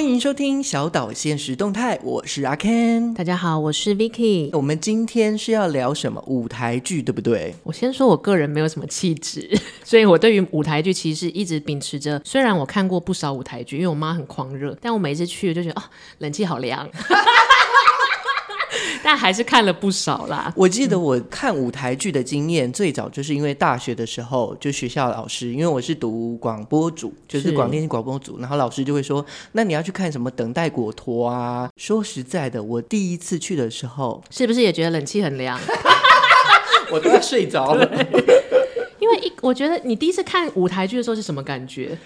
欢迎收听小岛现实动态，我是阿 Ken。大家好，我是 Vicky。我们今天是要聊什么舞台剧，对不对？我先说，我个人没有什么气质，所以我对于舞台剧其实一直秉持着，虽然我看过不少舞台剧，因为我妈很狂热，但我每次去就觉得哦，冷气好凉。但还是看了不少啦。我记得我看舞台剧的经验，最早就是因为大学的时候，就学校老师，因为我是读广播组，就是广电广播组，然后老师就会说，那你要去看什么《等待果陀》啊。说实在的，我第一次去的时候，是不是也觉得冷气很凉？我都要睡着了。因为一，我觉得你第一次看舞台剧的时候是什么感觉？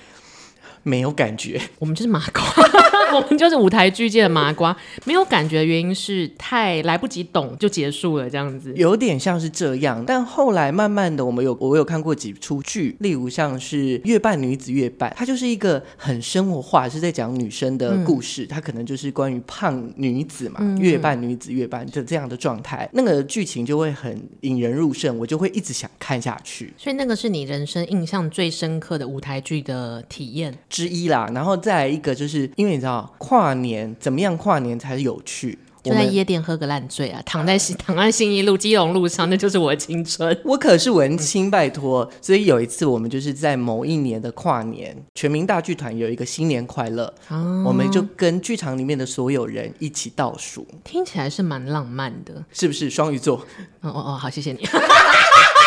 没有感觉，我们就是马瓜，我们就是舞台剧界的麻瓜。没有感觉的原因是太来不及懂就结束了，这样子有点像是这样。但后来慢慢的，我们有我有看过几出剧，例如像是《月半女子月半》，它就是一个很生活化，是在讲女生的故事。嗯、它可能就是关于胖女子嘛，嗯、月半女子月半就这样的状态，那个剧情就会很引人入胜，我就会一直想看下去。所以那个是你人生印象最深刻的舞台剧的体验。之一啦，然后再来一个，就是因为你知道跨年怎么样？跨年才有趣，就在夜店喝个烂醉啊，躺在 躺在信义路、基隆路上，那就是我的青春。我可是文青，拜托。所以有一次，我们就是在某一年的跨年，全民大剧团有一个新年快乐，哦、我们就跟剧场里面的所有人一起倒数，听起来是蛮浪漫的，是不是？双鱼座，哦哦哦，好，谢谢你。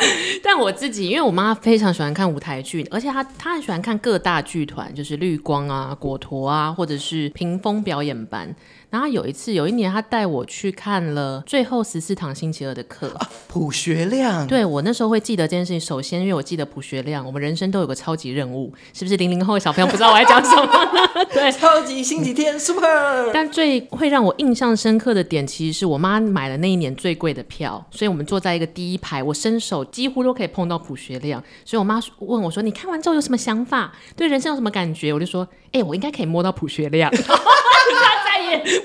但我自己，因为我妈非常喜欢看舞台剧，而且她她很喜欢看各大剧团，就是绿光啊、果陀啊，或者是屏风表演班。然后有一次，有一年，他带我去看了最后十四堂星期二的课。啊，卜学亮，对，我那时候会记得这件事情。首先，因为我记得普学亮，我们人生都有个超级任务，是不是？零零后的小朋友不知道我在讲什么？对，超级星期天，super。但最会让我印象深刻的点，其实是我妈买了那一年最贵的票，所以我们坐在一个第一排，我伸手几乎都可以碰到普学亮。所以我妈问我说：“你看完之后有什么想法？对人生有什么感觉？”我就说：“哎、欸，我应该可以摸到普学亮。”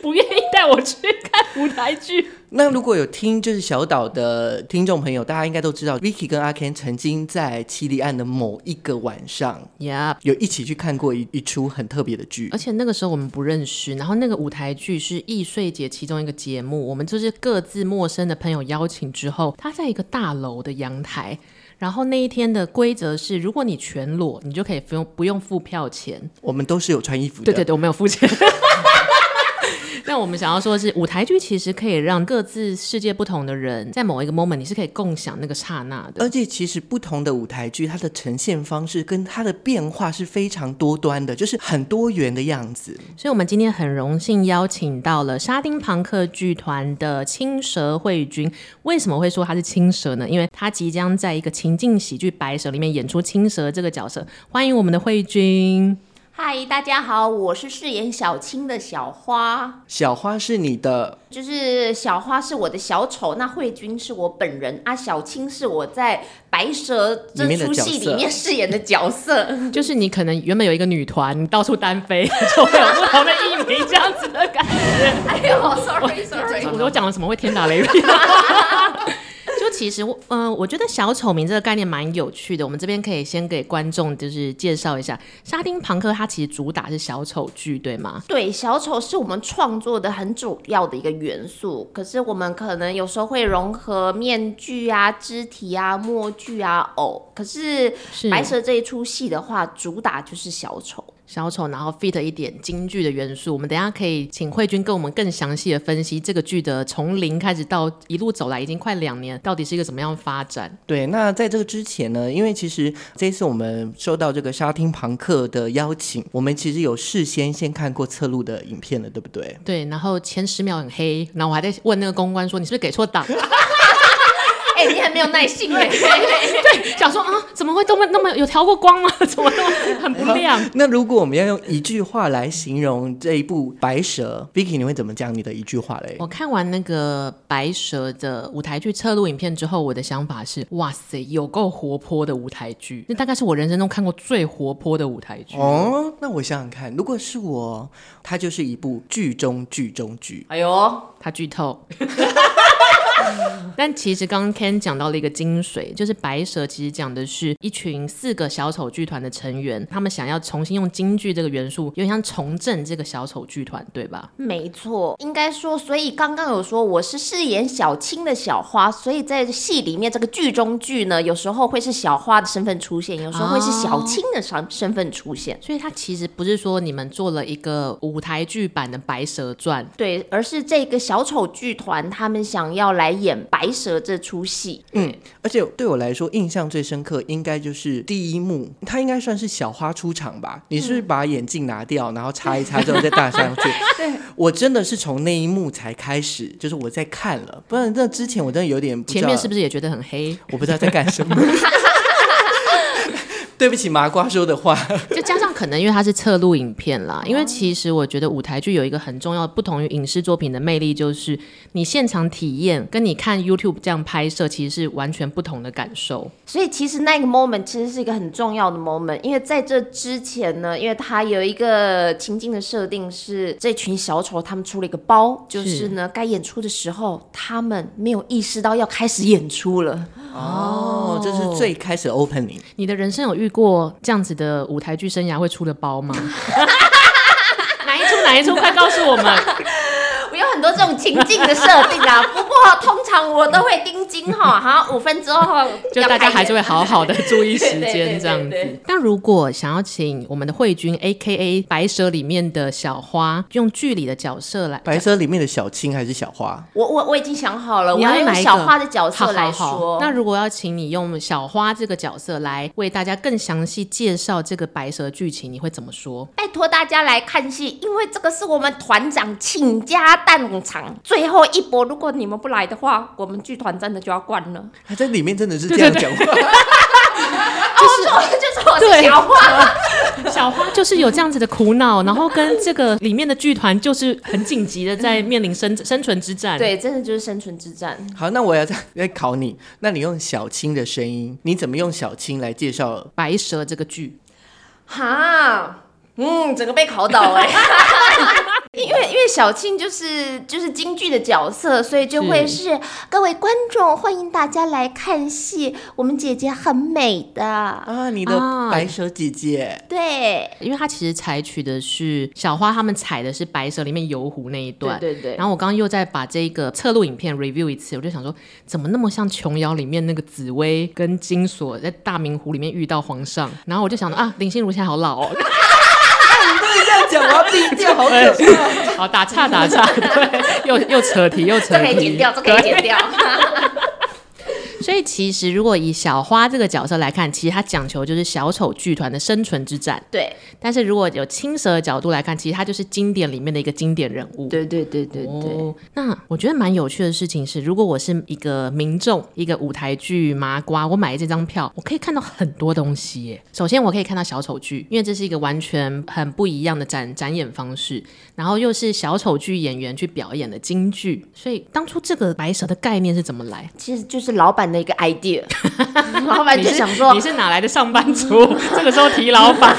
不愿意带我去看舞台剧。那如果有听就是小岛的听众朋友，大家应该都知道，Vicky 跟阿 Ken 曾经在七里岸的某一个晚上，Yep. 有一起去看过一一出很特别的剧。而且那个时候我们不认识，然后那个舞台剧是易碎节其中一个节目，我们就是各自陌生的朋友邀请之后，他在一个大楼的阳台。然后那一天的规则是，如果你全裸，你就可以不用不用付票钱。我们都是有穿衣服的。对对对，我没有付钱。那我们想要说的是，舞台剧其实可以让各自世界不同的人，在某一个 moment，你是可以共享那个刹那的。而且，其实不同的舞台剧，它的呈现方式跟它的变化是非常多端的，就是很多元的样子。所以，我们今天很荣幸邀请到了沙丁庞克剧团的青蛇慧君。为什么会说他是青蛇呢？因为他即将在一个情境喜剧《白蛇》里面演出青蛇这个角色。欢迎我们的慧君。嗨，大家好，我是饰演小青的小花。小花是你的，就是小花是我的小丑，那慧君是我本人啊，小青是我在白蛇这出戏里面饰演的角色。就是你可能原本有一个女团，你到处单飞，就会有不同的艺名这样子的感觉。哎呦，sorry sorry，我我讲了什么会天打雷劈？就其实，嗯、呃，我觉得小丑名这个概念蛮有趣的。我们这边可以先给观众就是介绍一下，沙丁庞克它其实主打是小丑剧，对吗？对，小丑是我们创作的很主要的一个元素。可是我们可能有时候会融合面具啊、肢体啊、默剧啊、偶。可是白蛇这一出戏的话，主打就是小丑。小丑，然后 fit 一点京剧的元素。我们等一下可以请慧君跟我们更详细的分析这个剧的从零开始到一路走来，已经快两年，到底是一个怎么样发展？对，那在这个之前呢，因为其实这次我们收到这个沙汀庞克的邀请，我们其实有事先先看过侧录的影片了，对不对？对，然后前十秒很黑，然后我还在问那个公关说：“你是不是给错档？” 哎、欸，你很没有耐性哎！对，想说啊，怎么会这么那么有调过光吗？怎么那么 很不亮？那如果我们要用一句话来形容这一部《白蛇》，Vicky，你会怎么讲你的一句话嘞？我看完那个《白蛇》的舞台剧侧录影片之后，我的想法是：哇塞，有够活泼的舞台剧！那大概是我人生中看过最活泼的舞台剧。哦，那我想想看，如果是我，它就是一部剧中剧中剧。哎呦，他剧透。但其实刚刚 Ken 讲到了一个精髓，就是白蛇其实讲的是一群四个小丑剧团的成员，他们想要重新用京剧这个元素，有点像重振这个小丑剧团，对吧？没错，应该说，所以刚刚有说我是饰演小青的小花，所以在戏里面这个剧中剧呢，有时候会是小花的身份出现，有时候会是小青的身身份出现，哦，所以它其实不是说你们做了一个舞台剧版的《白蛇传》，对，而是这个小丑剧团他们想要来演白蛇这出戏。嗯，而且对我来说印象最深刻，应该就是第一幕，他应该算是小花出场吧？你是不是把眼镜拿掉，然后擦一擦之后再戴上去？对，我真的是从那一幕才开始，就是我在看了，不然那之前我真的有点不知道，前面是不是也觉得很黑？我不知道在干什么。对不起，麻瓜说的话。就加上可能因为它是侧录影片啦，因为其实我觉得舞台剧有一个很重要、不同于影视作品的魅力，就是你现场体验跟你看 YouTube 这样拍摄，其实是完全不同的感受。所以其实那个 moment 其实是一个很重要的 moment，因为在这之前呢，因为它有一个情境的设定是这群小丑他们出了一个包，就是呢该演出的时候，他们没有意识到要开始演出了。哦，这是最开始 opening。你的人生有遇过这样子的舞台剧生涯会出的包吗？哪一出？哪一出？快告诉我们！我有很多这种情境的设定啊，不过通常我都会盯紧哈，好，五分钟后就大家还是会好好的注意时间 这样子。那如果想要请我们的慧君 A.K.A 白蛇里面的小花，用剧里的角色来，白蛇里面的小青还是小花？我我我已经想好了，我要用小花的角色来说。好好好，那如果要请你用小花这个角色来为大家更详细介绍这个白蛇剧情，你会怎么说？拜托大家来看戏，因为这个是我们团长倾家荡产最后一波，如果你们不来的话，我们剧团真的就要关了。他在里面真的是这样讲话，就是、哦、就是我的小花，小花就是有这样子的苦恼，然后跟这个里面的剧团就是很紧急的在面临生生存之战。对，真的就是生存之战。好，那我要再再考你，那你用小青的声音，你怎么用小青来介绍白蛇这个剧？哈。嗯，整个被考倒哎、欸，因为因为小庆就是就是京剧的角色，所以就会是，是各位观众欢迎大家来看戏，我们姐姐很美的。啊，你的白蛇姐姐，啊、对，因为她其实采取的是小花他们采的是白蛇里面游湖那一段，对对对，然后我刚刚又在把这个侧录影片 review 一次，我就想说怎么那么像琼瑶里面那个紫薇跟金锁在大明湖里面遇到皇上，然后我就想到啊，林心如现在好老哦。讲完闭掉，好可怕！好打岔打岔，对，又又扯题又扯题，这可以剪掉，这可以剪掉。所以其实，如果以小花这个角色来看，其实他讲求就是小丑剧团的生存之战。对。但是如果有青蛇的角度来看，其实他就是经典里面的一个经典人物。对对对对对。哦、那我觉得蛮有趣的事情是，如果我是一个民众，一个舞台剧麻瓜，我买这张票，我可以看到很多东西耶。首先，我可以看到小丑剧，因为这是一个完全很不一样的展展演方式，然后又是小丑剧演员去表演的京剧。所以当初这个白蛇的概念是怎么来？其实就是老板的一个 idea，老板就想说你，你是哪来的上班族？这个时候提老板，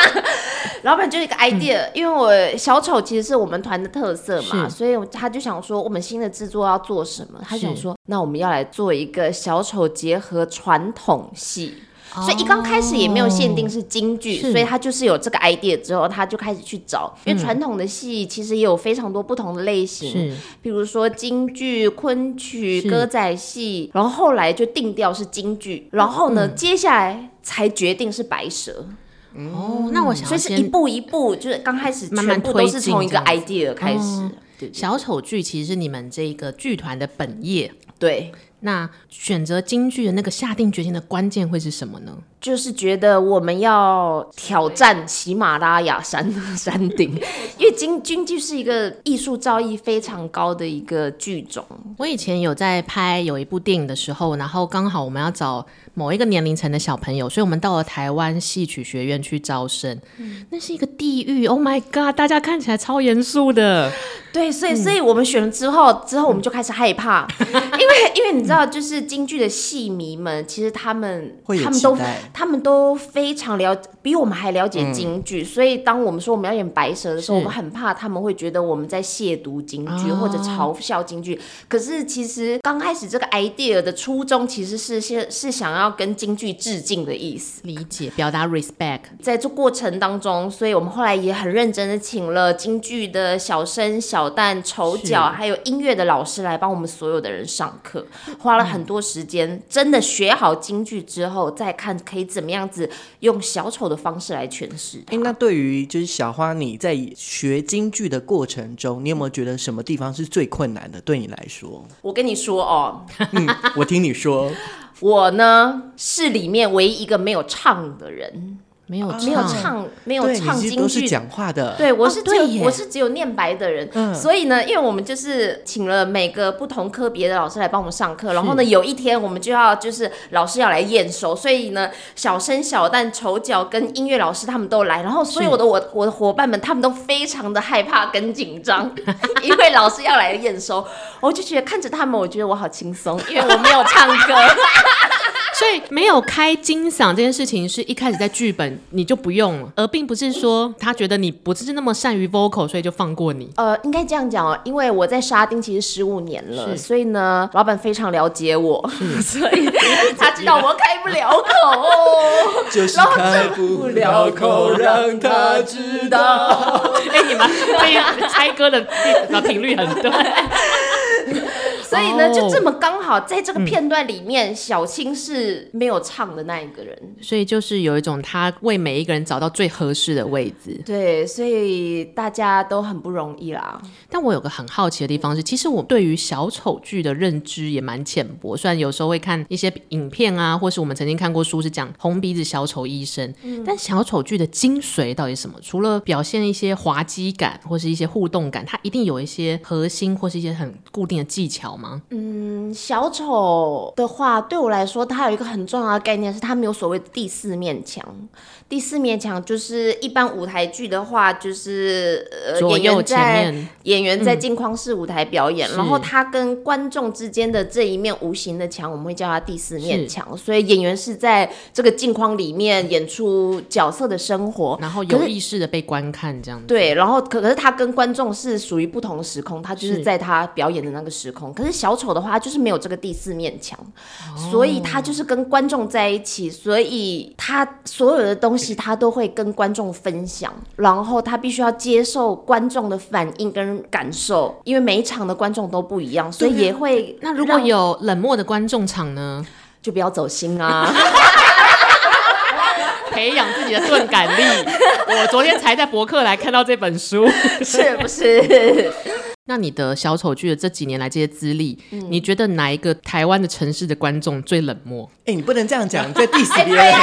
老板就一个 idea，、嗯、因为我小丑其实是我们团的特色嘛，所以他就想说我们新的制作要做什么？他想说那我们要来做一个小丑结合传统戏。所以一刚开始也没有限定是京剧，所以他就是有这个 idea 之后，他就开始去找，因为传统的戏其实也有非常多不同的类型，比如说京剧、昆曲、歌仔戏，然后后来就定调是京剧，然后呢，接下来才决定是白蛇。哦，那我想所以是一步一步，就是刚开始全部都是从一个 idea 开始。小丑剧其实是你们这个剧团的本业，对。那选择京剧的那个下定决心的关键会是什么呢？就是觉得我们要挑战喜马拉雅山 山顶，因为京京剧是一个艺术造诣非常高的一个剧种。我以前有在拍有一部电影的时候，然后刚好我们要找某一个年龄层的小朋友，所以我们到了台湾戏曲学院去招生。嗯，那是一个地狱，Oh my God！大家看起来超严肃的。对，所以所以我们选了之后，之后我们就开始害怕，因为因为你知道。就是京剧的戏迷们，其实他们他们都他们都非常了，比我们还了解京剧，嗯，所以当我们说我们要演白蛇的时候，我们很怕他们会觉得我们在亵渎京剧或者嘲笑京剧。可是其实刚开始这个 idea 的初衷其实是是是想要跟京剧致敬的意思，理解表达 respect。在这过程当中，所以我们后来也很认真的请了京剧的小生、小旦、丑角，还有音乐的老师来帮我们所有的人上课，花了很多时间，嗯，真的学好京剧之后，再看可以怎么样子用小丑的方式来诠释。哎，那对于就是小花，你在学京剧的过程中，你有没有觉得什么地方是最困难的？对你来说，我跟你说哦，嗯，我听你说，我呢是里面唯一一个没有唱的人。没有没有唱没有唱京剧，都是讲话的。对，我是只有、哦、我是只有念白的人、嗯。所以呢，因为我们就是请了每个不同科别的老师来帮我们上课，然后呢，有一天我们就要就是老师要来验收，所以呢，小生小旦、丑角跟音乐老师他们都来，然后所有的我我的伙伴们他们都非常的害怕跟紧张，因为老师要来验收，我就觉得看着他们，我觉得我好轻松，因为我没有唱歌。所以没有开金嗓这件事情是一开始在剧本你就不用了，而并不是说他觉得你不是那么善于 vocal，所以就放过你。呃，应该这样讲哦，因为我在沙丁其实十五年了，所以呢，老板非常了解我，所以他知道我开不了口，就是开不了口让他知道。哎、欸，你们这猜歌的频率很对。所以呢，就这么刚好在这个片段里面，嗯、小青是没有唱的那一个人，所以就是有一种他为每一个人找到最合适的位置。对，所以大家都很不容易啦。但我有个很好奇的地方是，其实我对于小丑剧的认知也蛮浅薄，虽然有时候会看一些影片啊，或是我们曾经看过书是讲红鼻子小丑医生，嗯、但小丑剧的精髓到底什么？除了表现一些滑稽感或是一些互动感，它一定有一些核心或是一些很固定的技巧吗？嗯，小丑的话，对我来说，它有一个很重要的概念，是它没有所谓的第四面墙。第四面墙就是一般舞台剧的话，就是呃，演员在演员在镜框式舞台表演，嗯，然后他跟观众之间的这一面无形的墙，我们会叫它第四面墙。所以演员是在这个镜框里面演出角色的生活，然后有意识的被观看这样子。对，然后可可是他跟观众是属于不同的时空，他就是在他表演的那个时空。可是小丑的话，就是没有这个第四面墙，哦，所以他就是跟观众在一起，所以他所有的东西。东西他都会跟观众分享，然后他必须要接受观众的反应跟感受，因为每一场的观众都不一样，所以也会。那如果有冷漠的观众场呢，就不要走心啊，培养自己的钝感力。我昨天才在博客来看到这本书，是不是？那你的小丑剧的这几年来这些资历，嗯，你觉得哪一个台湾的城市的观众最冷漠？哎、欸，你不能这样讲，你在 diss 别人。欸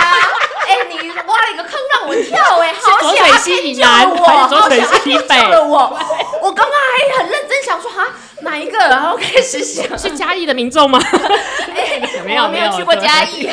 挖了一个坑让我跳哎、欸，好险！左水西南，左水西北了我。我刚刚还很认真想说哈哪一个，然后开始想是嘉义的民众吗？哎、欸，没有没有去过嘉义。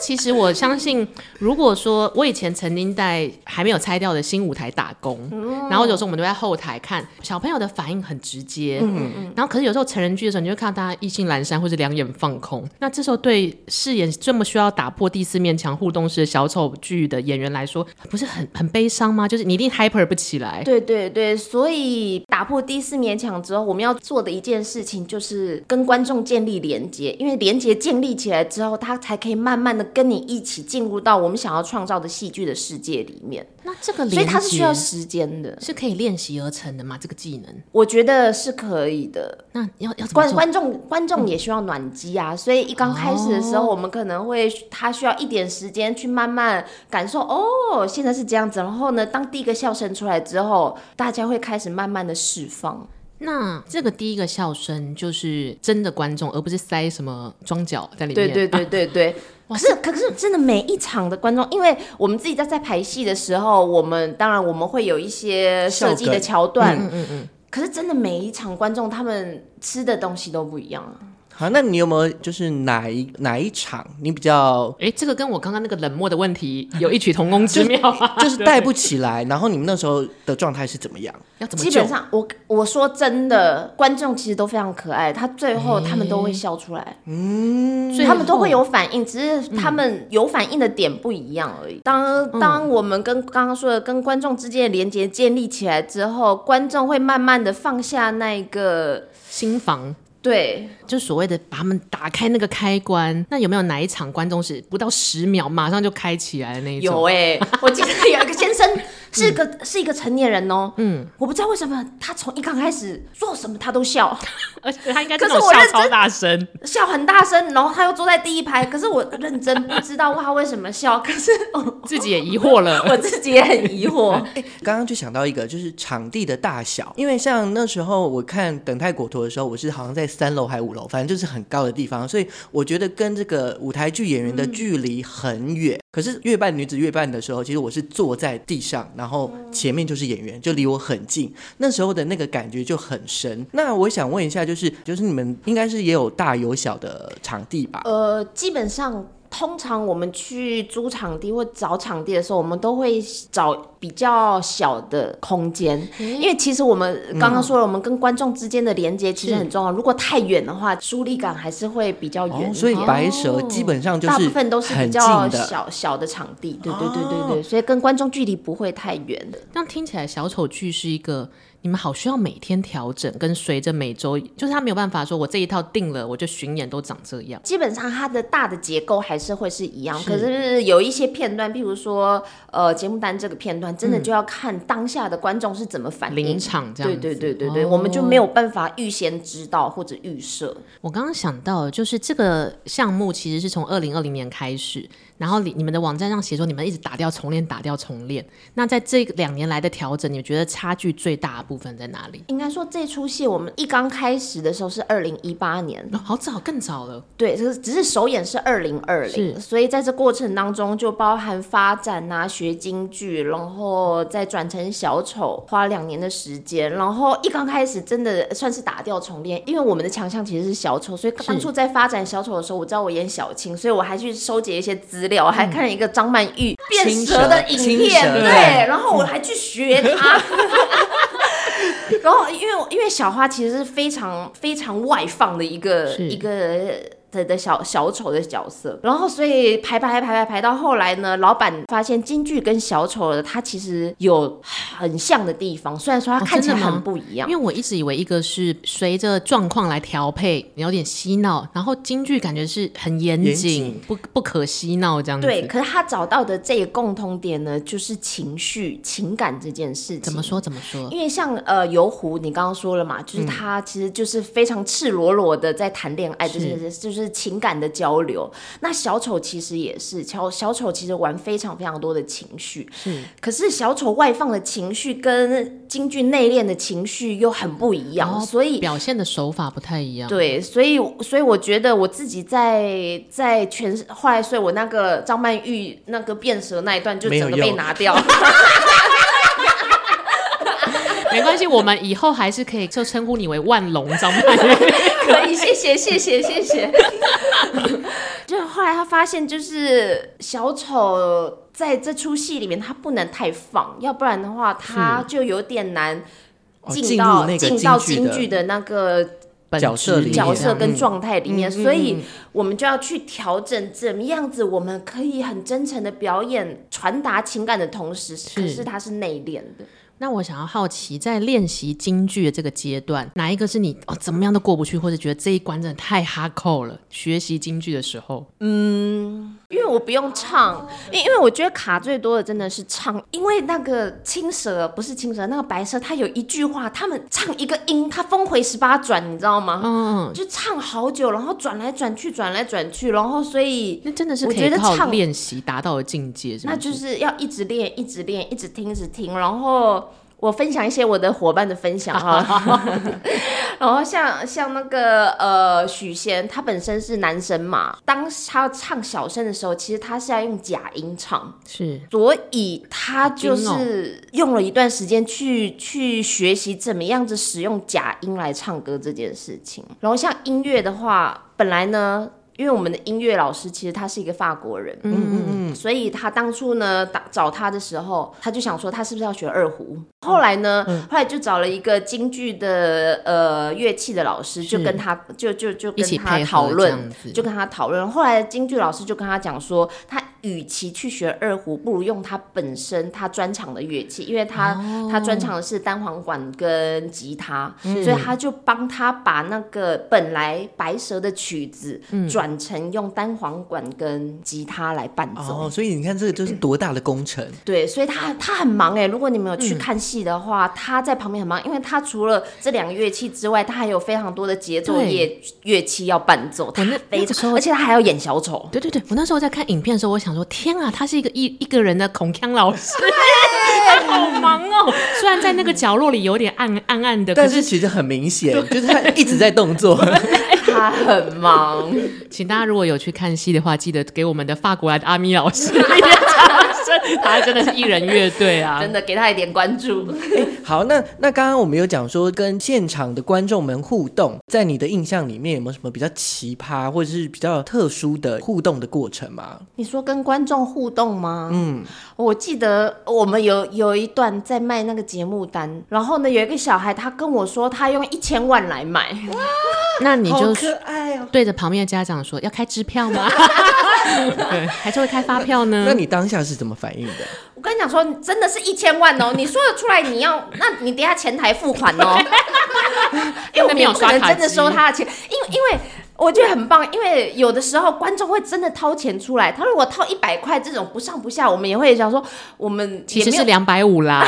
其实我相信，如果说我以前曾经在还没有拆掉的新舞台打工，嗯、然后有时候我们都在后台看小朋友的反应很直接，嗯嗯，然后可是有时候成人剧的时候，你就看到大家意兴阑珊或者两眼放空。那这时候对饰演这么需要打破第四面墙互动式的小丑剧的演员来说，不是很很悲伤吗？就是你一定 hyper 不起来。对对对，所以打破第四面墙之后，我们要做的一件事情就是跟观众建立连接，因为连接建立起来之后，他才可以慢慢。跟你一起进入到我们想要创造的戏剧的世界里面，那这个所以它是需要时间的，是可以练习而成的吗？这个技能，我觉得是可以的。那要要观观众观众也需要暖机啊，嗯，所以一刚开始的时候，我们可能会他需要一点时间去慢慢感受。哦，现在是这样子，然后呢，当第一个笑声出来之后，大家会开始慢慢的释放。那这个第一个笑声就是真的观众，而不是塞什么装脚在里面。对对对对对。可是可是真的每一场的观众，因为我们自己在在排戏的时候，我们当然我们会有一些设计的桥段。嗯嗯嗯。可是真的每一场观众，他们吃的东西都不一样啊。好，那你有没有就是哪一哪一场你比较？哎，这个跟我刚刚那个冷漠的问题有异曲同工之妙啊，就是带不起来。然后你们那时候的状态是怎么样？要怎么？基本上，我我说真的，观众其实都非常可爱，他最后他们都会笑出来，嗯，所以他们都会有反应，只是他们有反应的点不一样而已。当当我们跟刚刚说的跟观众之间的连接建立起来之后，观众会慢慢的放下那个心防。对，就所谓的把他们打开那个开关。那有没有哪一场观众是不到十秒马上就开起来的那一种？有哎、欸，我记得有一个先生。是个是一个成年人哦，嗯，我不知道为什么他从一刚开始做什么他都笑，而且他应该可是笑超大声，笑很大声，然后他又坐在第一排，可是我认真不知道他为什么笑，可是 自己也疑惑了，我自己也很疑惑。哎，刚刚就想到一个，就是场地的大小，因为像那时候我看等待果陀的时候，我是好像在三楼还五楼，反正就是很高的地方，所以我觉得跟这个舞台剧演员的距离很远。嗯可是月半女子月半的时候，其实我是坐在地上，然后前面就是演员，就离我很近。那时候的那个感觉就很深。那我想问一下，就是就是你们应该是也有大有小的场地吧？呃，基本上。通常我们去租场地或找场地的时候，我们都会找比较小的空间，嗯、因为其实我们刚刚说了，我们跟观众之间的连接其实很重要。如果太远的话，疏离感还是会比较远、哦。所以白蛇基本上就是大部分都是比较小小的场地，对对对对对，所以跟观众距离不会太远的。这样听起来，小丑剧是一个。你们好需要每天调整，跟随着每周，就是他没有办法说，我这一套定了，我就巡演都长这样。基本上它的大的结构还是会是一样，是可是有一些片段，譬如说，呃，节目单这个片段，真的就要看当下的观众是怎么反应。临场这样。对对对对对，哦、我们就没有办法预先知道或者预设。我刚刚想到，就是这个项目其实是从二零二零年开始。然后你你们的网站上写说，你们一直打掉重练，打掉重练。那在这两年来的调整，你们觉得差距最大的部分在哪里？应该说这出戏我们一刚开始的时候是二零一八年，哦，好早，更早了。对，就是只是首演是二零二零，所以在这过程当中就包含发展啊，学京剧，然后再转成小丑，花两年的时间。然后一刚开始真的算是打掉重练，因为我们的强项其实是小丑，所以当初在发展小丑的时候，我知道我演小青，所以我还去收集一些资。我还看了一个张曼玉变蛇的影片，对，然后我还去学他。然后因为因为小花其实是非常非常外放的一个一个。的的小小丑的角色，然后所以排排排排排到后来呢，老板发现京剧跟小丑的他其实有很像的地方，虽然说他看起来很不一样。因为我一直以为一个是随着状况来调配，有点嬉闹，然后京剧感觉是很严谨，严谨不不可嬉闹这样子。对，可是他找到的这个共通点呢，就是情绪、情感这件事情。怎么说？怎么说？因为像呃游湖，你刚刚说了嘛，就是他其实就是非常赤裸裸的在谈恋爱，就是就是就是。情感的交流，那小丑其实也是小小丑，其实玩非常非常多的情绪，是。可是小丑外放的情绪跟京剧内敛的情绪又很不一样，哦、所以表现的手法不太一样。对，所以所以我觉得我自己在在全后来，所以我那个张曼玉那个变蛇那一段就整个被拿掉。没关系，我们以后还是可以就称呼你为万龙张曼玉。可以，谢谢，谢谢，谢谢。就后来他发现，就是小丑在这出戏里面，他不能太放，要不然的话，他就有点难进到进到京剧的那个角色角色跟状态里面，所以我们就要去调整怎么样子，我们可以很真诚的表演，传达情感的同时，可是他是内敛的。那我想要好奇，在练习京剧的这个阶段，哪一个是你哦怎么样都过不去，或者觉得这一关真的太哈扣了？学习京剧的时候，嗯，因为我不用唱，因因为我觉得卡最多的真的是唱，因为那个青蛇不是青蛇，那个白蛇，他有一句话，他们唱一个音，他峰回十八转，你知道吗？嗯，就唱好久，然后转来转去，转来转去，然后所以那真的是可以靠练习达到的境界，那就是要一直练，一直练，一直听，一直听，然后。我分享一些我的伙伴的分享哈，然后像像那个呃许仙，他本身是男生嘛，当他要唱小声的时候，其实他是要用假音唱，是，所以他就是用了一段时间去去学习怎么样子使用假音来唱歌这件事情。然后像音乐的话。本来呢。因为我们的音乐老师其实他是一个法国人，嗯嗯嗯，所以他当初呢打找他的时候，他就想说他是不是要学二胡？后来呢，嗯、后来就找了一个京剧的呃乐器的老师，就跟他就就就跟他讨论，就跟他讨论。后来京剧老师就跟他讲说，他。与其去学二胡，不如用他本身他专长的乐器，因为他、哦、他专长的是单簧管跟吉他，所以他就帮他把那个本来白蛇的曲子转成用单簧管跟吉他来伴奏。哦，所以你看这个就是多大的工程。对，所以他他很忙哎。如果你没有去看戏的话，嗯、他在旁边很忙，因为他除了这两个乐器之外，他还有非常多的节奏乐乐器要伴奏。他非常，而且他还要演小丑。对对对，我那时候在看影片的时候，我想。说天啊，他是一个一一个人的孔锵老师，他好忙哦。虽然在那个角落里有点暗暗暗的，但是其实很明显，就是他一直在动作，他很忙。请大家如果有去看戏的话，记得给我们的法国来的阿咪老师。他真的是艺人乐队啊！真的给他一点关注。欸、好，那那刚刚我们有讲说跟现场的观众们互动，在你的印象里面有没有什么比较奇葩或者是比较特殊的互动的过程吗？你说跟观众互动吗？嗯，我记得我们有有一段在卖那个节目单，然后呢，有一个小孩他跟我说他用一千万来买，哇，那你就可爱哦，对着旁边的家长说要开支票吗？对，还是会开发票呢？那你当下是怎么反应的？我跟你讲说，真的是一千万哦！你说得出来，你要，那你等下前台付款哦。因为我没有刷卡，真的收他的钱，因为因为我觉得很棒，因为有的时候观众会真的掏钱出来，他如果掏一百块这种不上不下，我们也会想说，我们其实是两百五啦，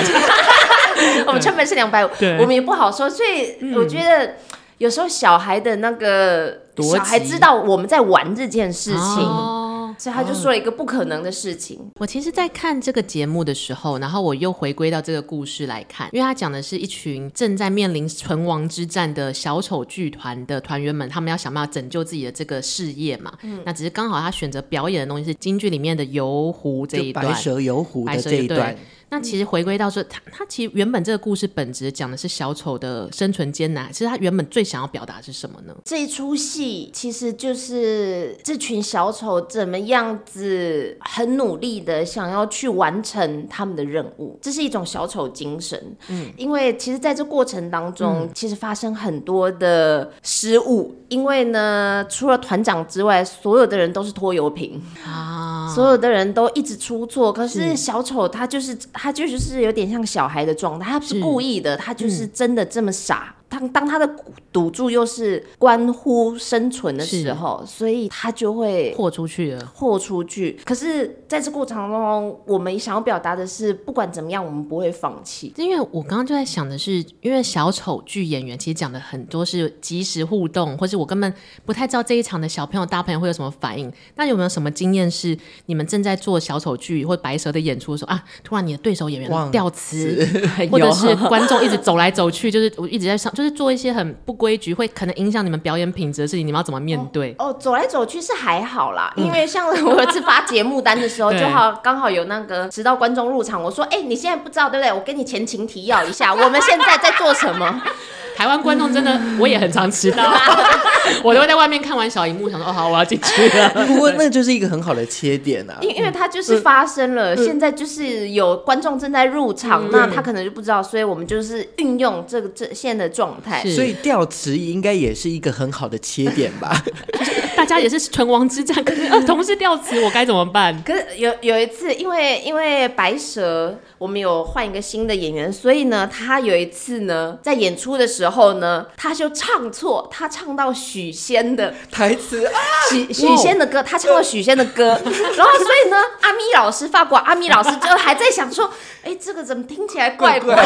我们成本是两百五，我们也不好说，所以我觉得有时候小孩的那个小孩知道我们在玩这件事情。所以他就说了一个不可能的事情。哦。我其实，在看这个节目的时候，然后我又回归到这个故事来看，因为他讲的是一群正在面临存亡之战的小丑剧团的团员们，他们要想办法拯救自己的这个事业嘛。嗯。那只是刚好他选择表演的东西是京剧里面的游湖这一段，白蛇游湖的这一段。那其实回归到说，他他其实原本这个故事本质讲的是小丑的生存艰难。其实他原本最想要表达是什么呢？这一出戏其实就是这群小丑怎么样子很努力的想要去完成他们的任务，这是一种小丑精神。嗯，因为其实在这过程当中，嗯、其实发生很多的失误。因为呢，除了团长之外，所有的人都是拖油瓶啊，所有的人都一直出错。可是小丑他就是。他就是有点像小孩的状态，他不是故意的，他就是真的这么傻。当当他的赌注又是关乎生存的时候，所以他就会豁出去了，豁出去。可是在这过程中，我们想要表达的是，不管怎么样，我们不会放弃。因为我刚刚就在想的是，因为小丑剧演员其实讲的很多是即时互动，或是我根本不太知道这一场的小朋友、大朋友会有什么反应。那有没有什么经验是你们正在做小丑剧或白蛇的演出的时候啊，突然你的对手演员掉词，或者是观众一直走来走去，就是我一直在上。就是做一些很不规矩，会可能影响你们表演品质的事情，你们要怎么面对？哦，哦，走来走去是还好啦，嗯、因为像我有一次发节目单的时候，就好刚好有那个直到观众入场，我说：“哎、欸，你现在不知道对不对？我跟你前情提要一下，我们现在在做什么。”台湾观众真的，我也很常迟到，我都会在外面看完小荧幕，想说哦好，我要进去了。不过那就是一个很好的切点啊，因因为它就是发生了，嗯、现在就是有观众正在入场，嗯、那他可能就不知道，所以我们就是运用这个这现在的状态，所以调词应该也是一个很好的切点吧。大家也是存亡之战，可是同时调词，我该怎么办？可是有有一次，因为因为白蛇，我们有换一个新的演员，所以呢，他有一次呢，在演出的时候呢，他就唱错，他唱到许仙的台词，许许仙的歌，他唱到许仙的歌，然后所以呢，阿咪老师，法国阿咪老师就还在想说，哎、欸，这个怎么听起来怪怪的？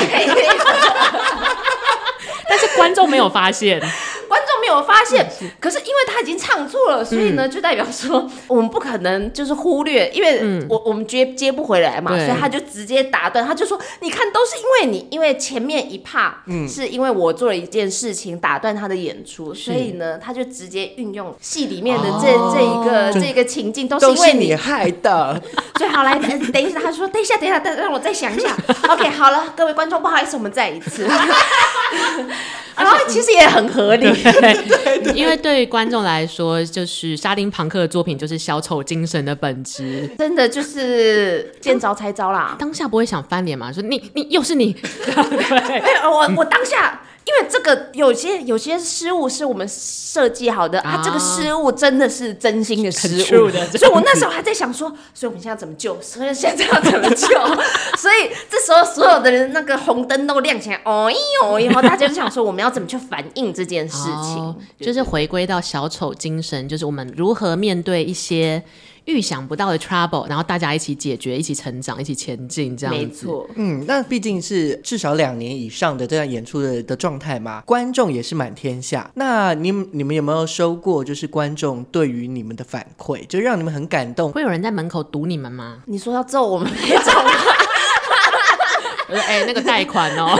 但是观众没有发现。观众没有发现，可是因为他已经唱错了，所以呢，就代表说我们不可能就是忽略，因为我我们接接不回来嘛，所以他就直接打断，他就说：“你看，都是因为你，因为前面一趴，是因为我做了一件事情打断他的演出，所以呢，他就直接运用戏里面的这这一个这个情境，都是因为你害的。所以好来，等一下，他说等一下，等一下，等让我再想一下。OK，好了，各位观众，不好意思，我们再一次。然后其实也很合理。对 对，因为对于观众来说，就是沙丁庞克的作品就是小丑精神的本质，真的就是见招拆招啦。当下不会想翻脸嘛？说你你又是你，对，我我当下。因为这个有些有些失误是我们设计好的啊，啊，这个失误真的是真心的失误的，所以我那时候还在想说，所以我们现在怎么救？所以现在要怎么救？所以这时候所有的人那个红灯都亮起来，哦哟，然后大家就想说，我们要怎么去反应这件事情？哦、就是回归到小丑精神，就是我们如何面对一些。预想不到的 trouble，然后大家一起解决，一起成长，一起前进，这样子。没错，嗯，那毕竟是至少两年以上的这样演出的的状态嘛，观众也是满天下。那你你们有没有收过就是观众对于你们的反馈，就让你们很感动？会有人在门口堵你们吗？你说要揍我们那种吗？哎、欸，那个贷款哦，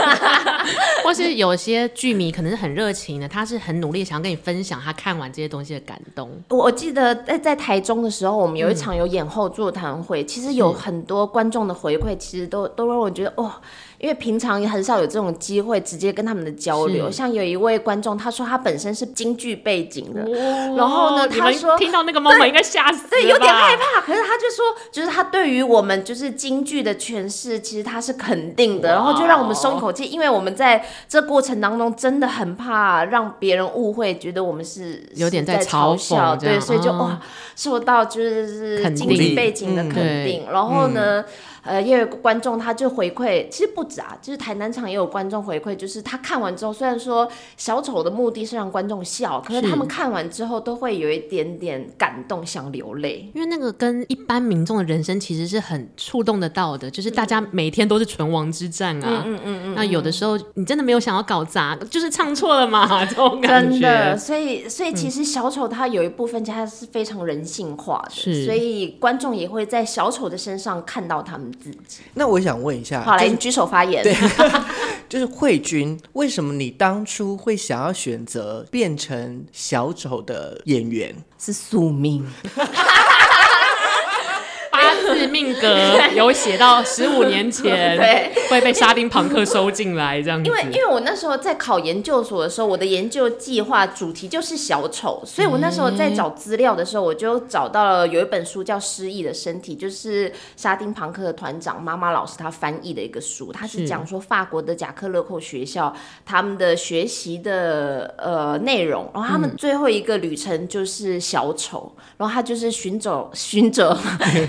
或是有些剧迷可能是很热情的，他是很努力想要跟你分享他看完这些东西的感动。我记得在在台中的时候，我们有一场有演后座谈会，嗯，其实有很多观众的回馈，其实都都让我觉得哦。因为平常也很少有这种机会直接跟他们的交流，像有一位观众，他说他本身是京剧背景的，然后呢，他说听到那个 moment 应该吓死，对，有点害怕。可是他就说，就是他对于我们就是京剧的诠释，其实他是肯定的，然后就让我们松一口气，因为我们在这过程当中真的很怕让别人误会，觉得我们是有点在嘲笑，对，所以就哇，受到就是经济背景的肯定，然后呢。呃，也有观众他就回馈，其实不止啊，就是台南场也有观众回馈，就是他看完之后，虽然说小丑的目的是让观众笑，可是他们看完之后都会有一点点感动，想流泪，因为那个跟一般民众的人生其实是很触动得到的，就是大家每天都是存亡之战啊，嗯嗯嗯，嗯，那有的时候你真的没有想要搞砸，就是唱错了嘛，这种感觉。真的，所以所以其实小丑他有一部分其实是非常人性化的，是，所以观众也会在小丑的身上看到他们。自己。那我想问一下，好，来，你举手发言。对，就是慧君，为什么你当初会想要选择变成小丑的演员？是宿命。是命格有写到十五年前会被沙丁庞克收进来这样子。因为因为我那时候在考研究所的时候，我的研究计划主题就是小丑，所以我那时候在找资料的时候，我就找到了有一本书叫《失忆的身体》，就是沙丁庞克的团长妈妈老师他翻译的一个书，他是讲说法国的贾克勒寇学校他们的学习的呃内容，然后他们最后一个旅程就是小丑，然后他就是寻找寻找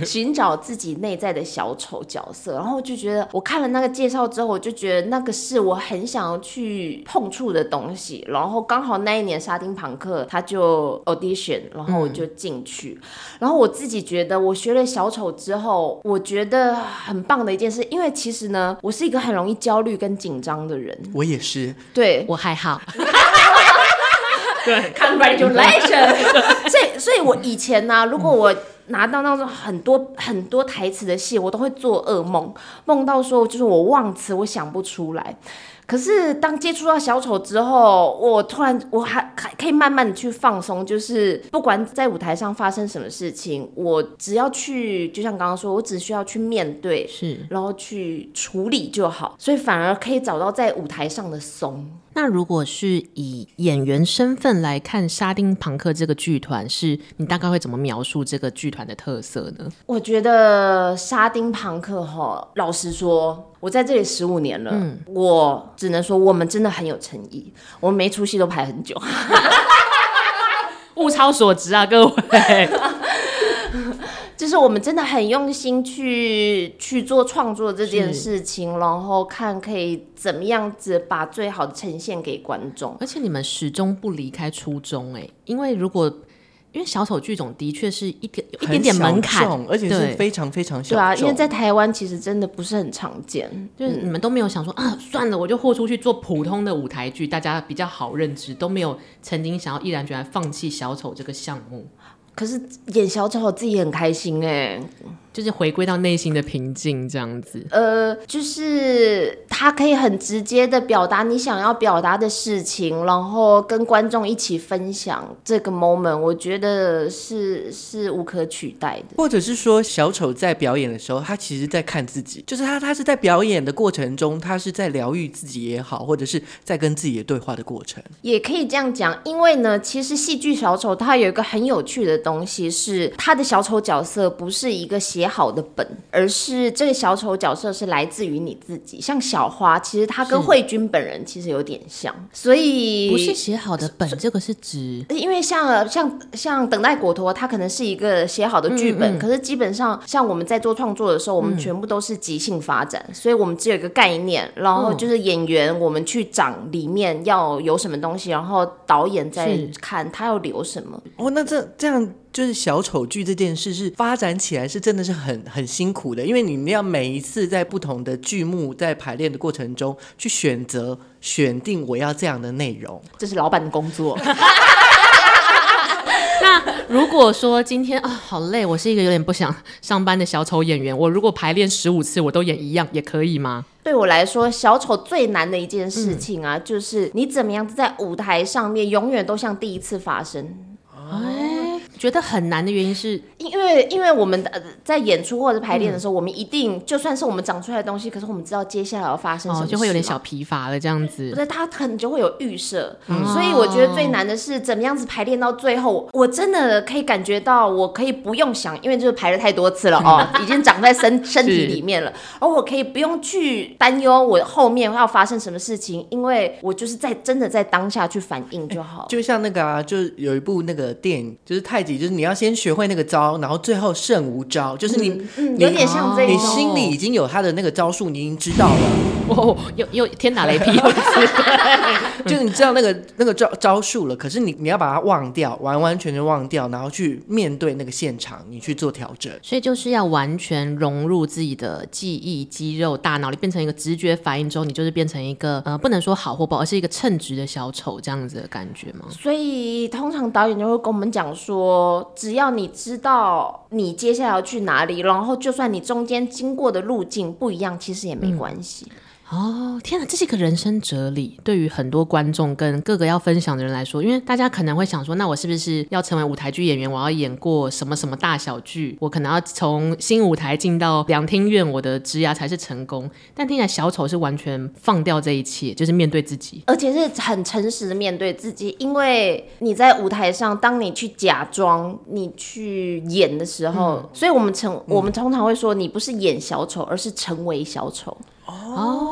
寻找。自己内在的小丑角色，然后就觉得我看了那个介绍之后，我就觉得那个是我很想要去碰触的东西。然后刚好那一年沙丁庞克他就 audition，然后我就进去。嗯。然后我自己觉得，我学了小丑之后，我觉得很棒的一件事，因为其实呢，我是一个很容易焦虑跟紧张的人。我也是，对我还好。对，Congratulations。所以，所以我以前呢、啊，如果我拿到那种很多很多台词的戏，我都会做噩梦，梦到说就是我忘词，我想不出来。可是当接触到小丑之后，我突然我还还可以慢慢的去放松，就是不管在舞台上发生什么事情，我只要去，就像刚刚说，我只需要去面对，是，然后去处理就好，所以反而可以找到在舞台上的松。那如果是以演员身份来看沙丁庞克这个剧团，是你大概会怎么描述这个剧团的特色呢？我觉得沙丁庞克哈，老实说，我在这里十五年了，嗯，我只能说我们真的很有诚意，我们每出戏都排很久，物超所值啊，各位。就是我们真的很用心去去做创作这件事情，然后看可以怎么样子把最好的呈现给观众。而且你们始终不离开初衷，哎，因为如果因为小丑剧种的确是一点一点点门槛，而且是非常非常小众。对啊，因为在台湾其实真的不是很常见，就是你们都没有想说啊，算了，我就豁出去做普通的舞台剧，大家比较好认知，都没有曾经想要毅然决然放弃小丑这个项目。可是演小丑我自己很开心哎，就是回归到内心的平静这样子。呃，就是他可以很直接的表达你想要表达的事情，然后跟观众一起分享这个 moment，我觉得是是无可取代的。或者是说，小丑在表演的时候，他其实在看自己，就是他他是在表演的过程中，他是在疗愈自己也好，或者是在跟自己的对话的过程，也可以这样讲。因为呢，其实戏剧小丑他有一个很有趣的东西，是他的小丑角色不是一个写好的本，而是这个小丑角色是来自于你自己。像小花，其实他跟慧君本人其实有点像，所以不是写好的本，这个是指，因为像像像等待果陀，他可能是一个写好的剧本，嗯嗯，可是基本上像我们在做创作的时候，我们全部都是即兴发展，嗯、所以我们只有一个概念，然后就是演员我们去长里面要有什么东西，然后导演在看他要留什么。哦，那这这样。就是小丑剧这件事是发展起来是真的是很很辛苦的，因为你们要每一次在不同的剧目在排练的过程中去选择选定我要这样的内容，这是老板的工作。那如果说今天啊好累，我是一个有点不想上班的小丑演员，我如果排练十五次我都演一样也可以吗？对我来说，小丑最难的一件事情啊，嗯、就是你怎么样子在舞台上面永远都像第一次发生。哎觉得很难的原因是，因为因为我们的在演出或者排练的时候，嗯、我们一定就算是我们长出来的东西，可是我们知道接下来要发生什么，哦，就会有点小疲乏了这样子。对，他可能就会有预设，嗯，所以我觉得最难的是怎么样子排练到最后，我真的可以感觉到，我可以不用想，因为就是排了太多次了 哦，已经长在身 身体里面了，而我可以不用去担忧我后面要发生什么事情，因为我就是在真的在当下去反应就好。就像那个啊，就有一部那个电影，就是太极，就是你要先学。会那个招，然后最后胜无招，就是你，嗯嗯、有点像这种，你心里已经有他的那个招数，你已经知道了。哦，又又天打雷劈一次，就是你知道那个那个招招数了，可是你你要把它忘掉，完完全全忘掉，然后去面对那个现场，你去做调整。所以就是要完全融入自己的记忆、肌肉、大脑里，变成一个直觉反应之后，你就是变成一个呃，不能说好或不好，而是一个称职的小丑这样子的感觉吗？所以通常导演就会跟我们讲说，只要你。你知道你接下来要去哪里，然后就算你中间经过的路径不一样，其实也没关系。嗯哦，天哪，这是一个人生哲理。对于很多观众跟各个要分享的人来说，因为大家可能会想说，那我是不是要成为舞台剧演员？我要演过什么什么大小剧？我可能要从新舞台进到两厅院，我的职涯才是成功。但听起来小丑是完全放掉这一切，就是面对自己，而且是很诚实的面对自己。因为你在舞台上，当你去假装、你去演的时候，嗯、所以我们成我们通常会说，你不是演小丑，而是成为小丑。哦，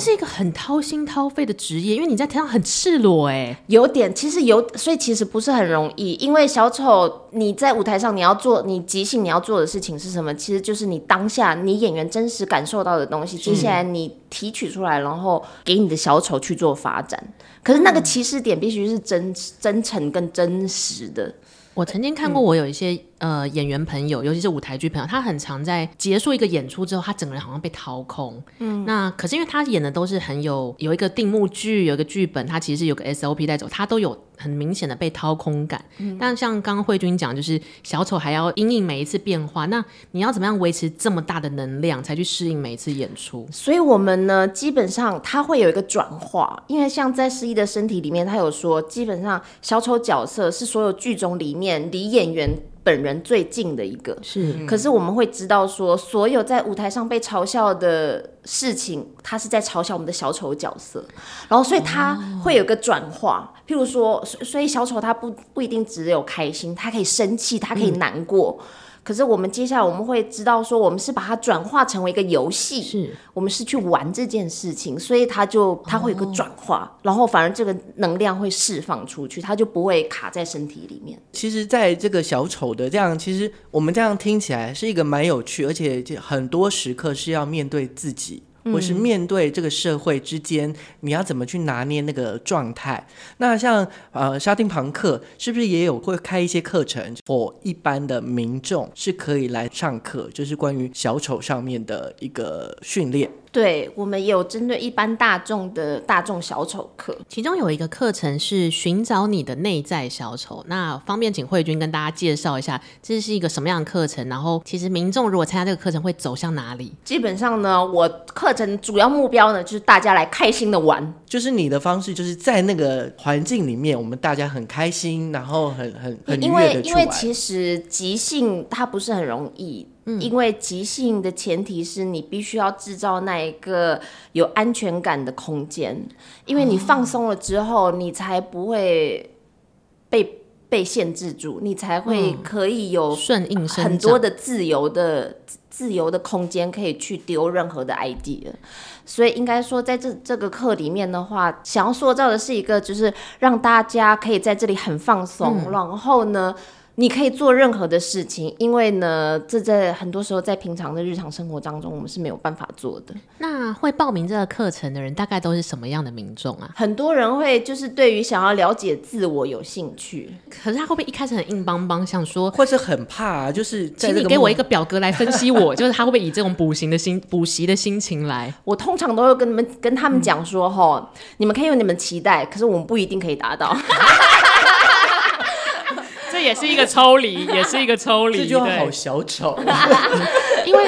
这是一个很掏心掏肺的职业，因为你在台上很赤裸哎，有点，其实有，所以其实不是很容易。因为小丑你在舞台上你要做，你即兴你要做的事情是什么？其实就是你当下你演员真实感受到的东西，接下来你提取出来，然后给你的小丑去做发展。可是那个起始点必须是真真诚跟真实的。我曾经看过，我有一些、嗯、呃演员朋友，尤其是舞台剧朋友，他很常在结束一个演出之后，他整个人好像被掏空。嗯，那可是因为他演的都是很有有一个定目剧，有一个剧本，他其实是有个 SOP 在走，他都有很明显的被掏空感。嗯，但像刚刚慧君讲，就是小丑还要因应每一次变化，那你要怎么样维持这么大的能量，才去适应每一次演出？所以我们呢，基本上他会有一个转化，因为像在失忆的身体里面，他有说，基本上小丑角色是所有剧中里面。面离演员本人最近的一个。是，可是我们会知道说，所有在舞台上被嘲笑的事情，他是在嘲笑我们的小丑角色，然后所以他会有个转化，譬如说，所以小丑他不不一定只有开心，他可以生气，他可以难过。嗯可是我们接下来我们会知道说，我们是把它转化成为一个游戏，是我们是去玩这件事情，所以它就它会有个转化，然后反而这个能量会释放出去，它就不会卡在身体里面。其实，在这个小丑的这样，其实我们这样听起来是一个蛮有趣，而且很多时刻是要面对自己。嗯、或是面对这个社会之间，你要怎么去拿捏那个状态？那像呃沙丁庞克是不是也有会开一些课程，或一般的民众是可以来上课，就是关于小丑上面的一个训练？对，我们也有针对一般大众的大众小丑课，其中有一个课程是寻找你的内在小丑。那方便请慧君跟大家介绍一下，这是一个什么样的课程？然后，其实民众如果参加这个课程会走向哪里？基本上呢，我课程主要目标呢就是大家来开心的玩，就是你的方式就是在那个环境里面，我们大家很开心，然后很很很。因为因为其实即兴它不是很容易。因为即兴的前提是你必须要制造那一个有安全感的空间，因为你放松了之后，你才不会被被限制住，你才会可以有顺应很多的自由的自由的空间可以去丢任何的 idea。所以应该说，在这这个课里面的话，想要塑造的是一个，就是让大家可以在这里很放松，嗯、然后呢。你可以做任何的事情，因为呢，这在很多时候在平常的日常生活当中，我们是没有办法做的。那会报名这个课程的人，大概都是什么样的民众啊？很多人会就是对于想要了解自我有兴趣，可是他会不会一开始很硬邦邦，想说，或是很怕啊？就是请你给我一个表格来分析我，就是他会不会以这种补习的心补习的心情来？我通常都会跟你们跟他们讲说，吼、嗯，你们可以有你们期待，可是我们不一定可以达到。也是一个抽离，也是一个抽离，这就好小丑。因为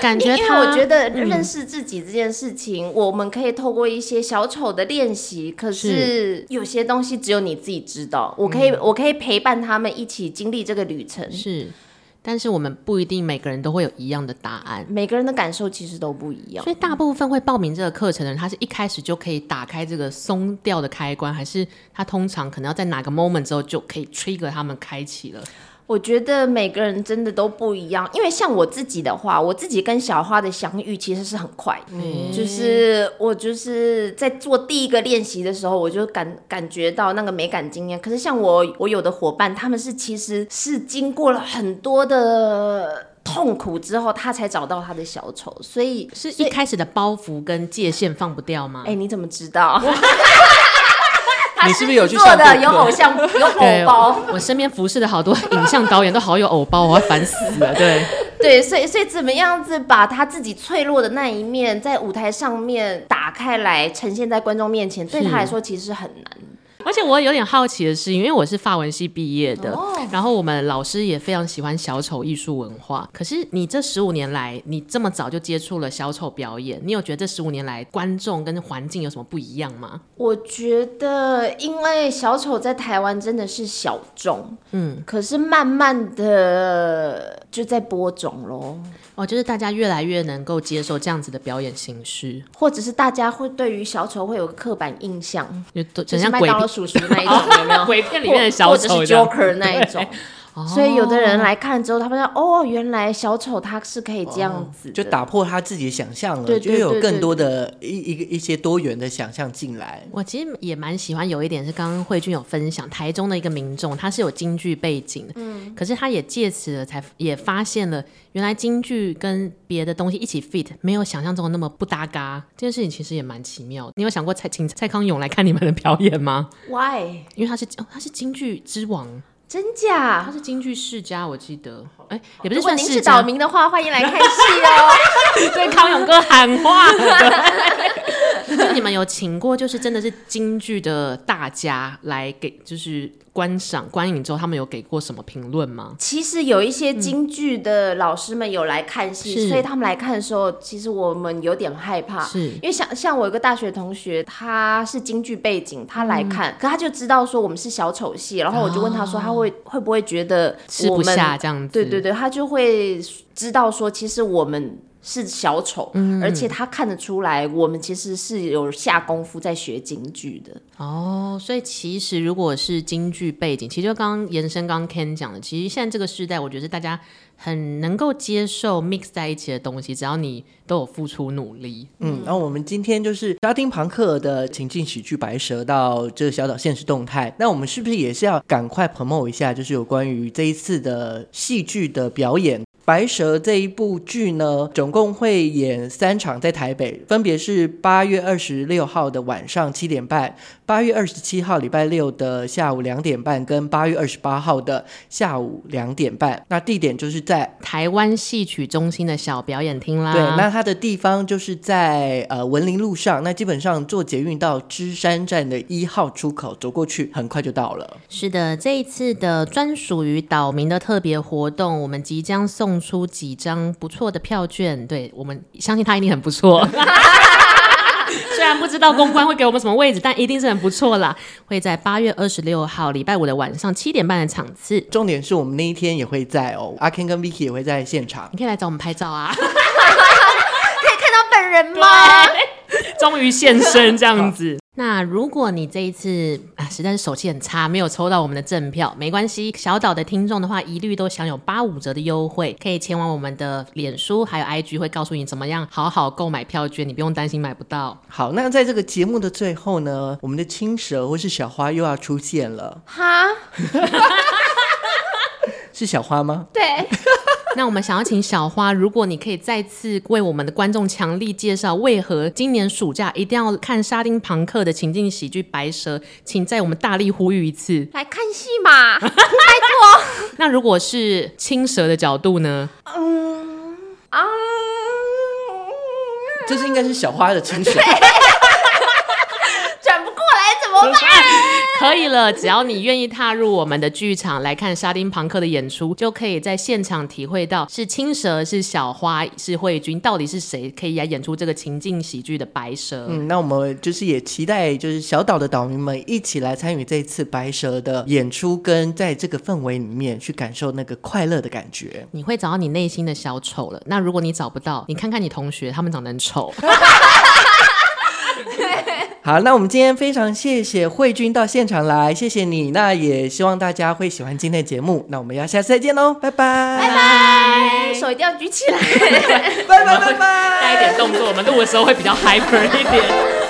感觉，因为我觉得认识自己这件事情，嗯、我们可以透过一些小丑的练习。可是有些东西只有你自己知道。我可以，嗯、我可以陪伴他们一起经历这个旅程。是。但是我们不一定每个人都会有一样的答案，每个人的感受其实都不一样。所以大部分会报名这个课程的人，他是一开始就可以打开这个松掉的开关，还是他通常可能要在哪个 moment 之后就可以 trigger 他们开启了？我觉得每个人真的都不一样，因为像我自己的话，我自己跟小花的相遇其实是很快，嗯，就是我就是在做第一个练习的时候，我就感感觉到那个美感经验。可是像我我有的伙伴，他们是其实是经过了很多的痛苦之后，他才找到他的小丑，所以是一开始的包袱跟界限放不掉吗？哎、欸，你怎么知道？你是不是有去做的？有偶像，有偶包。我身边服侍的好多影像导演都好有偶包，我要烦死了。对 对，所以所以怎么样子把他自己脆弱的那一面在舞台上面打开来，呈现在观众面前，对他来说其实很难。而且我有点好奇的是，因为我是法文系毕业的，oh. 然后我们老师也非常喜欢小丑艺术文化。可是你这十五年来，你这么早就接触了小丑表演，你有觉得这十五年来观众跟环境有什么不一样吗？我觉得，因为小丑在台湾真的是小众，嗯，可是慢慢的就在播种喽。哦，就是大家越来越能够接受这样子的表演形式，或者是大家会对于小丑会有个刻板印象，就像麦当劳叔叔那一种，有没有？鬼片里面的小丑，或者是 Joker 那一种。所以有的人来看之后，他们说：“哦，原来小丑他是可以这样子，就打破他自己的想象了，就有更多的一一个一些多元的想象进来。”我其实也蛮喜欢有一点是刚刚慧君有分享，台中的一个民众，他是有京剧背景，嗯，可是他也借此了才也发现了，原来京剧跟别的东西一起 fit，没有想象中的那么不搭嘎。这件事情其实也蛮奇妙的。你有想过蔡请蔡康永来看你们的表演吗？Why？因为他是哦，他是京剧之王。真假？他是京剧世家，我记得。哎、欸，也不是算世家。您是岛民的话，欢迎来看戏哦。对康永哥喊话。就你们有请过，就是真的是京剧的大家来给，就是。观赏观影之后，他们有给过什么评论吗？其实有一些京剧的老师们有来看戏，嗯，所以他们来看的时候，其实我们有点害怕，是因为像像我有个大学同学，他是京剧背景，他来看，嗯，可他就知道说我们是小丑戏，然后我就问他说，他会，哦，会不会觉得吃不下这样子？对对对，他就会知道说，其实我们。是小丑，嗯，而且他看得出来，我们其实是有下功夫在学京剧的哦。所以其实如果是京剧背景，其实就刚刚延伸刚 Ken 讲的，其实现在这个时代，我觉得大家很能够接受 mix 在一起的东西，只要你都有付出努力。嗯，然后我们今天就是沙丁庞克的情境喜剧《白蛇》到这个小岛现实动态，那我们是不是也是要赶快 promote 一下，就是有关于这一次的戏剧的表演？白蛇这一部剧呢，总共会演三场在台北，分别是八月二十六号的晚上七点半，八月二十七号礼拜六的下午两点半，跟八月二十八号的下午两点半。那地点就是在台湾戏曲中心的小表演厅啦。对，那它的地方就是在呃文林路上，那基本上坐捷运到芝山站的一号出口走过去，很快就到了。是的，这一次的专属于岛民的特别活动，我们即将送出几张不错的票券。对，我们相信他一定很不错。虽然不知道公关会给我们什么位置，但一定是很不错啦。会在八月二十六号礼拜五的晚上七点半的场次。重点是我们那一天也会在哦，阿 Ken 跟 Vicky 也会在现场。你可以来找我们拍照啊，人吗？终于现身这样子。那如果你这一次啊实在是手气很差，没有抽到我们的赠票，没关系。小岛的听众的话，一律都享有八五折的优惠，可以前往我们的脸书还有 IG，会告诉你怎么样好好购买票券，你不用担心买不到。好，那在这个节目的最后呢，我们的青蛇或是小花又要出现了。哈，是小花吗？对。那我们想要请小花，如果你可以再次为我们的观众强力介绍，为何今年暑假一定要看沙丁庞克的情境喜剧《白蛇》，请在我们大力呼吁一次，来看戏嘛，拜托。那如果是青蛇的角度呢？嗯啊，这是应该是小花的青蛇。可以了，只要你愿意踏入我们的剧场来看沙丁庞克的演出，就可以在现场体会到是青蛇、是小花、是慧君，到底是谁可以来演出这个情境喜剧的白蛇？嗯，那我们就是也期待，就是小岛的岛民们一起来参与这次白蛇的演出，跟在这个氛围里面去感受那个快乐的感觉。你会找到你内心的小丑了。那如果你找不到，你看看你同学，他们长得很丑。好，那我们今天非常谢谢慧君到现场来，谢谢你。那也希望大家会喜欢今天的节目。那我们要下次再见喽，拜拜，拜拜，手一定要举起来，拜拜拜拜，带一点动作，我们录的时候会比较 hyper 一点。